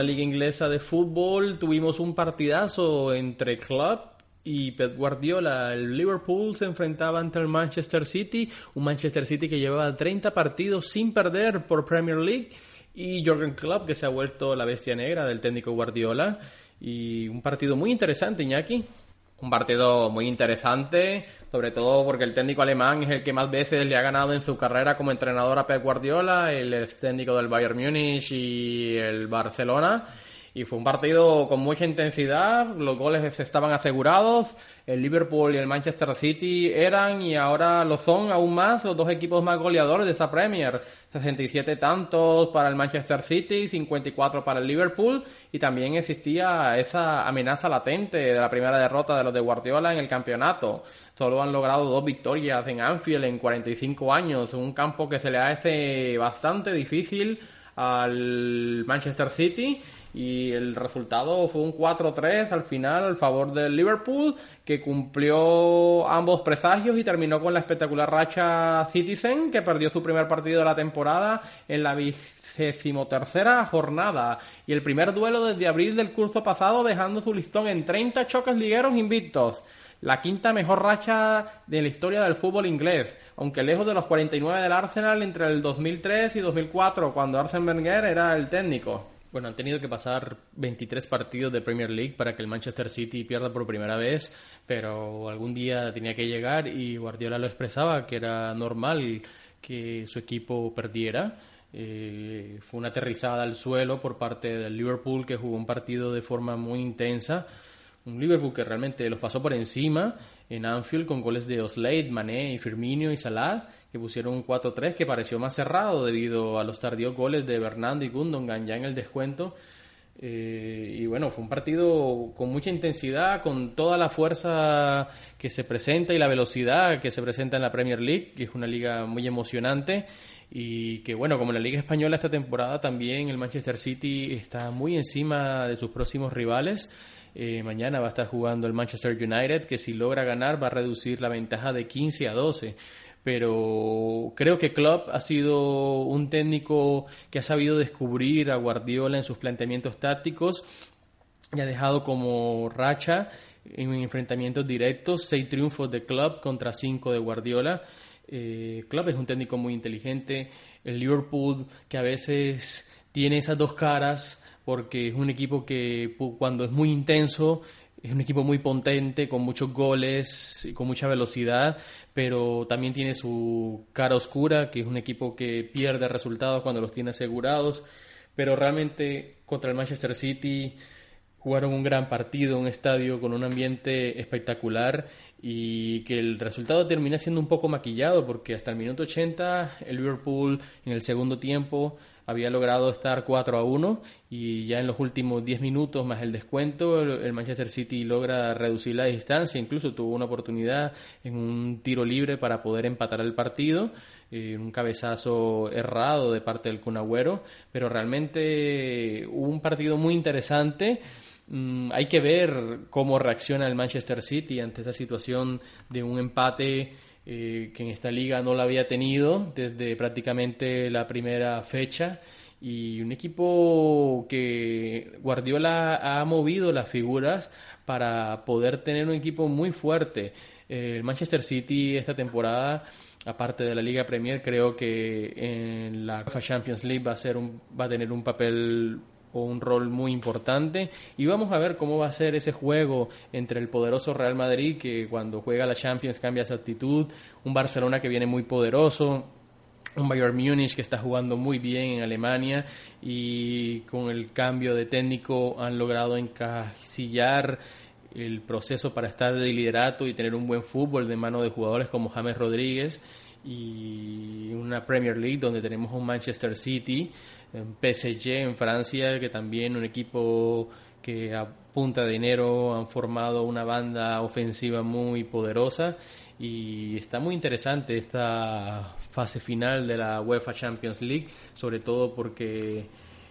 la liga inglesa de fútbol tuvimos un partidazo entre Club y Pep Guardiola. El Liverpool se enfrentaba ante el Manchester City, un Manchester City que llevaba 30 partidos sin perder por Premier League y Jürgen Klopp que se ha vuelto la bestia negra del técnico Guardiola y un partido muy interesante, Iñaki. Un partido muy interesante, sobre todo porque el técnico alemán es el que más veces le ha ganado en su carrera como entrenador a Pep Guardiola, el técnico del Bayern Múnich y el Barcelona y fue un partido con mucha intensidad, los goles estaban asegurados, el Liverpool y el Manchester City eran y ahora lo son aún más los dos equipos más goleadores de esta Premier, 67 tantos para el Manchester City, 54 para el Liverpool y también existía esa amenaza latente de la primera derrota de los de Guardiola en el campeonato. Solo han logrado dos victorias en Anfield en 45 años, un campo que se le hace bastante difícil al Manchester City y el resultado fue un 4-3 al final al favor del Liverpool que cumplió ambos presagios y terminó con la espectacular racha Citizen que perdió su primer partido de la temporada en la tercera jornada y el primer duelo desde abril del curso pasado dejando su listón en 30 choques ligueros invictos la quinta mejor racha de la historia del fútbol inglés, aunque lejos de los 49 del Arsenal entre el 2003 y 2004, cuando Arsene Wenger era el técnico. Bueno, han tenido que pasar 23 partidos de Premier League para que el Manchester City pierda por primera vez, pero algún día tenía que llegar y Guardiola lo expresaba que era normal que su equipo perdiera. Eh, fue una aterrizada al suelo por parte del Liverpool que jugó un partido de forma muy intensa un Liverpool que realmente los pasó por encima en Anfield con goles de Oslade, Mané, Firmino y Salah, que pusieron un 4-3 que pareció más cerrado debido a los tardíos goles de Bernardo y Gundogan ya en el descuento. Eh, y bueno, fue un partido con mucha intensidad, con toda la fuerza que se presenta y la velocidad que se presenta en la Premier League, que es una liga muy emocionante y que bueno, como en la Liga Española esta temporada también el Manchester City está muy encima de sus próximos rivales. Eh, mañana va a estar jugando el Manchester United, que si logra ganar va a reducir la ventaja de 15 a 12 pero creo que Klopp ha sido un técnico que ha sabido descubrir a Guardiola en sus planteamientos tácticos y ha dejado como racha en enfrentamientos directos seis triunfos de Klopp contra cinco de Guardiola. Eh, Klopp es un técnico muy inteligente. El Liverpool que a veces tiene esas dos caras porque es un equipo que cuando es muy intenso es un equipo muy potente, con muchos goles, con mucha velocidad, pero también tiene su cara oscura, que es un equipo que pierde resultados cuando los tiene asegurados. Pero realmente contra el Manchester City jugaron un gran partido, un estadio con un ambiente espectacular y que el resultado termina siendo un poco maquillado porque hasta el minuto 80 el Liverpool en el segundo tiempo había logrado estar 4 a 1 y ya en los últimos 10 minutos más el descuento el Manchester City logra reducir la distancia, incluso tuvo una oportunidad en un tiro libre para poder empatar el partido, eh, un cabezazo errado de parte del Kun pero realmente un partido muy interesante. Mm, hay que ver cómo reacciona el Manchester City ante esta situación de un empate eh, que en esta liga no la había tenido desde prácticamente la primera fecha y un equipo que Guardiola ha movido las figuras para poder tener un equipo muy fuerte. Eh, el Manchester City esta temporada, aparte de la Liga Premier, creo que en la Champions League va a ser un, va a tener un papel o un rol muy importante. Y vamos a ver cómo va a ser ese juego entre el poderoso Real Madrid que cuando juega la Champions cambia su actitud, un Barcelona que viene muy poderoso, un Bayern Múnich que está jugando muy bien en Alemania y con el cambio de técnico han logrado encasillar el proceso para estar de liderato y tener un buen fútbol de mano de jugadores como James Rodríguez y una Premier League donde tenemos un Manchester City, un PSG en Francia, que también un equipo que a punta de dinero han formado una banda ofensiva muy poderosa. Y está muy interesante esta fase final de la UEFA Champions League, sobre todo porque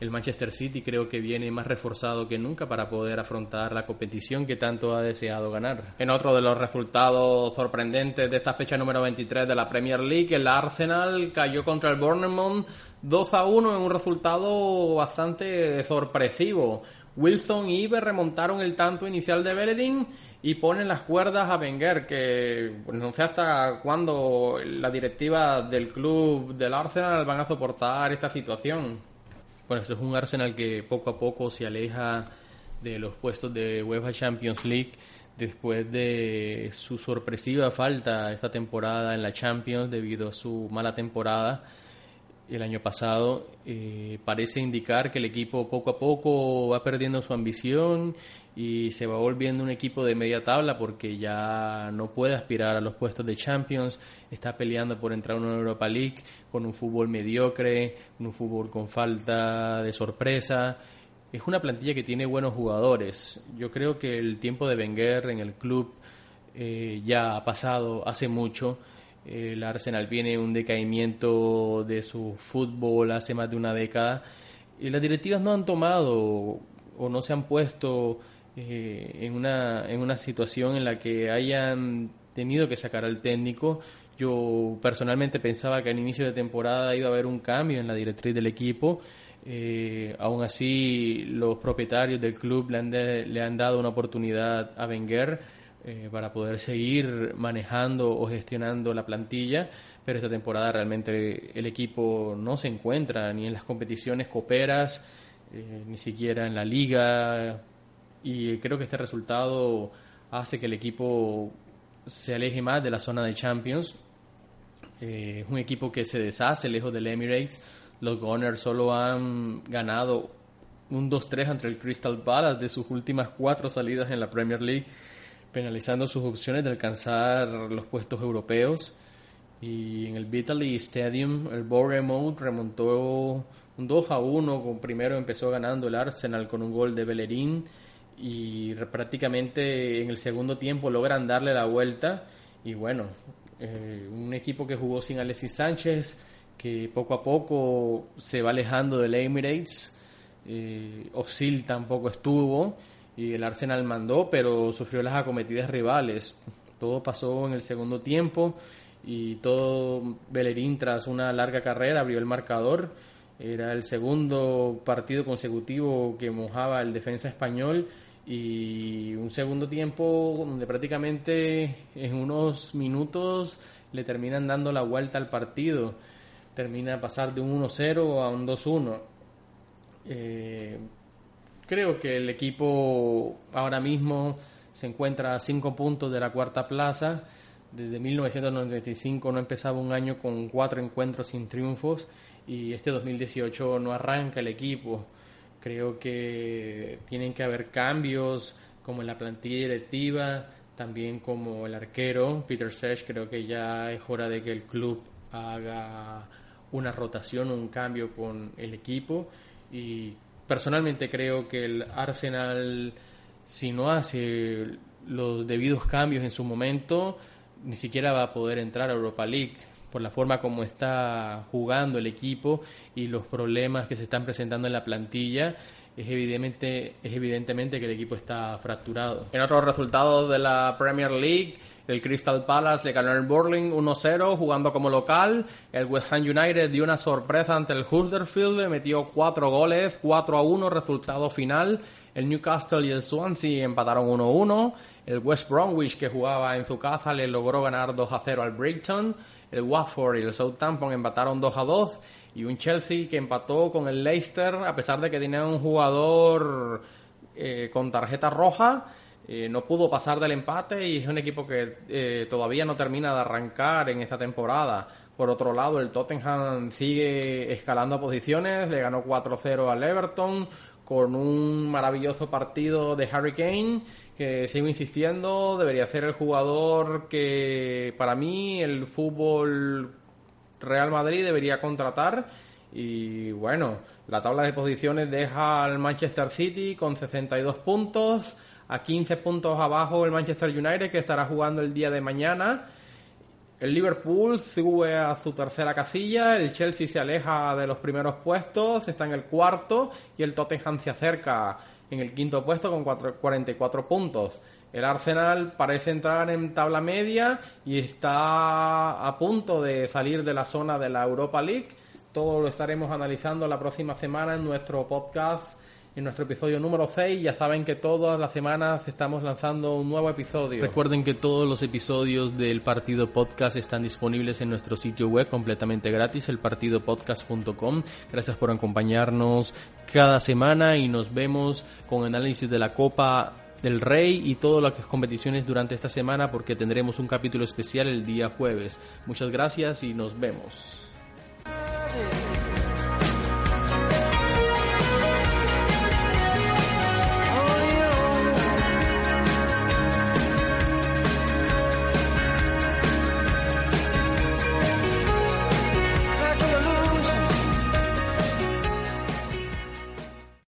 el Manchester City creo que viene más reforzado que nunca para poder afrontar la competición que tanto ha deseado ganar. En otro de los resultados sorprendentes de esta fecha número 23 de la Premier League, el Arsenal cayó contra el Bournemouth 2 a 1 en un resultado bastante sorpresivo. Wilson y Iber remontaron el tanto inicial de Bellerin y ponen las cuerdas a Wenger, que pues, no sé hasta cuándo la directiva del club del Arsenal van a soportar esta situación. Bueno, esto es un Arsenal que poco a poco se aleja de los puestos de UEFA Champions League después de su sorpresiva falta esta temporada en la Champions debido a su mala temporada el año pasado. Eh, parece indicar que el equipo poco a poco va perdiendo su ambición y se va volviendo un equipo de media tabla porque ya no puede aspirar a los puestos de Champions, está peleando por entrar a una Europa League con un fútbol mediocre, un fútbol con falta de sorpresa. Es una plantilla que tiene buenos jugadores. Yo creo que el tiempo de Wenger en el club eh, ya ha pasado hace mucho. El Arsenal viene un decaimiento de su fútbol hace más de una década y las directivas no han tomado o no se han puesto eh, en, una, en una situación en la que hayan tenido que sacar al técnico. Yo personalmente pensaba que al inicio de temporada iba a haber un cambio en la directriz del equipo. Eh, aún así, los propietarios del club le han, le han dado una oportunidad a Wenger eh, para poder seguir manejando o gestionando la plantilla, pero esta temporada realmente el equipo no se encuentra ni en las competiciones coperas, ni siquiera en la liga, y creo que este resultado hace que el equipo se aleje más de la zona de Champions. Eh, es un equipo que se deshace lejos del Emirates. Los Gunners solo han ganado un 2-3 ante el Crystal Palace de sus últimas cuatro salidas en la Premier League, penalizando sus opciones de alcanzar los puestos europeos. Y en el Vitaly Stadium, el Bournemouth remontó un 2 1, con primero empezó ganando el Arsenal con un gol de Bellerín y prácticamente en el segundo tiempo logran darle la vuelta y bueno, eh, un equipo que jugó sin Alexis Sánchez, que poco a poco se va alejando del Emirates, eh, Oxil tampoco estuvo y el Arsenal mandó, pero sufrió las acometidas rivales. Todo pasó en el segundo tiempo y todo Bellerín tras una larga carrera abrió el marcador. Era el segundo partido consecutivo que mojaba el defensa español y un segundo tiempo donde prácticamente en unos minutos le terminan dando la vuelta al partido. Termina pasar de un 1-0 a un 2-1. Eh, creo que el equipo ahora mismo se encuentra a 5 puntos de la cuarta plaza. Desde 1995 no empezaba un año con cuatro encuentros sin triunfos y este 2018 no arranca el equipo. Creo que tienen que haber cambios como en la plantilla directiva, también como el arquero, Peter Sech, creo que ya es hora de que el club haga una rotación, un cambio con el equipo y personalmente creo que el Arsenal si no hace los debidos cambios en su momento ni siquiera va a poder entrar a Europa League por la forma como está jugando el equipo y los problemas que se están presentando en la plantilla, es evidentemente, que el equipo está fracturado. En otros resultados de la Premier League, el Crystal Palace le ganó el Burling 1-0 jugando como local. El West Ham United dio una sorpresa ante el Huddersfield, metió cuatro goles, 4-1 resultado final. El Newcastle y el Swansea empataron 1-1. El West Bromwich, que jugaba en su casa, le logró ganar 2-0 al Brighton el Watford y el Southampton empataron 2 a 2 y un Chelsea que empató con el Leicester a pesar de que tenía un jugador eh, con tarjeta roja eh, no pudo pasar del empate y es un equipo que eh, todavía no termina de arrancar en esta temporada. Por otro lado, el Tottenham sigue escalando posiciones, le ganó 4-0 al Everton con un maravilloso partido de Harry Kane que sigo insistiendo, debería ser el jugador que para mí el fútbol Real Madrid debería contratar. Y bueno, la tabla de posiciones deja al Manchester City con 62 puntos, a 15 puntos abajo el Manchester United que estará jugando el día de mañana. El Liverpool sube a su tercera casilla, el Chelsea se aleja de los primeros puestos, está en el cuarto y el Tottenham se acerca en el quinto puesto con 44 puntos. El Arsenal parece entrar en tabla media y está a punto de salir de la zona de la Europa League. Todo lo estaremos analizando la próxima semana en nuestro podcast en nuestro episodio número 6. Ya saben que todas las semanas estamos lanzando un nuevo episodio. Recuerden que todos los episodios del Partido Podcast están disponibles en nuestro sitio web completamente gratis, elpartidopodcast.com. Gracias por acompañarnos cada semana y nos vemos con análisis de la Copa del Rey y todas las competiciones durante esta semana porque tendremos un capítulo especial el día jueves. Muchas gracias y nos vemos.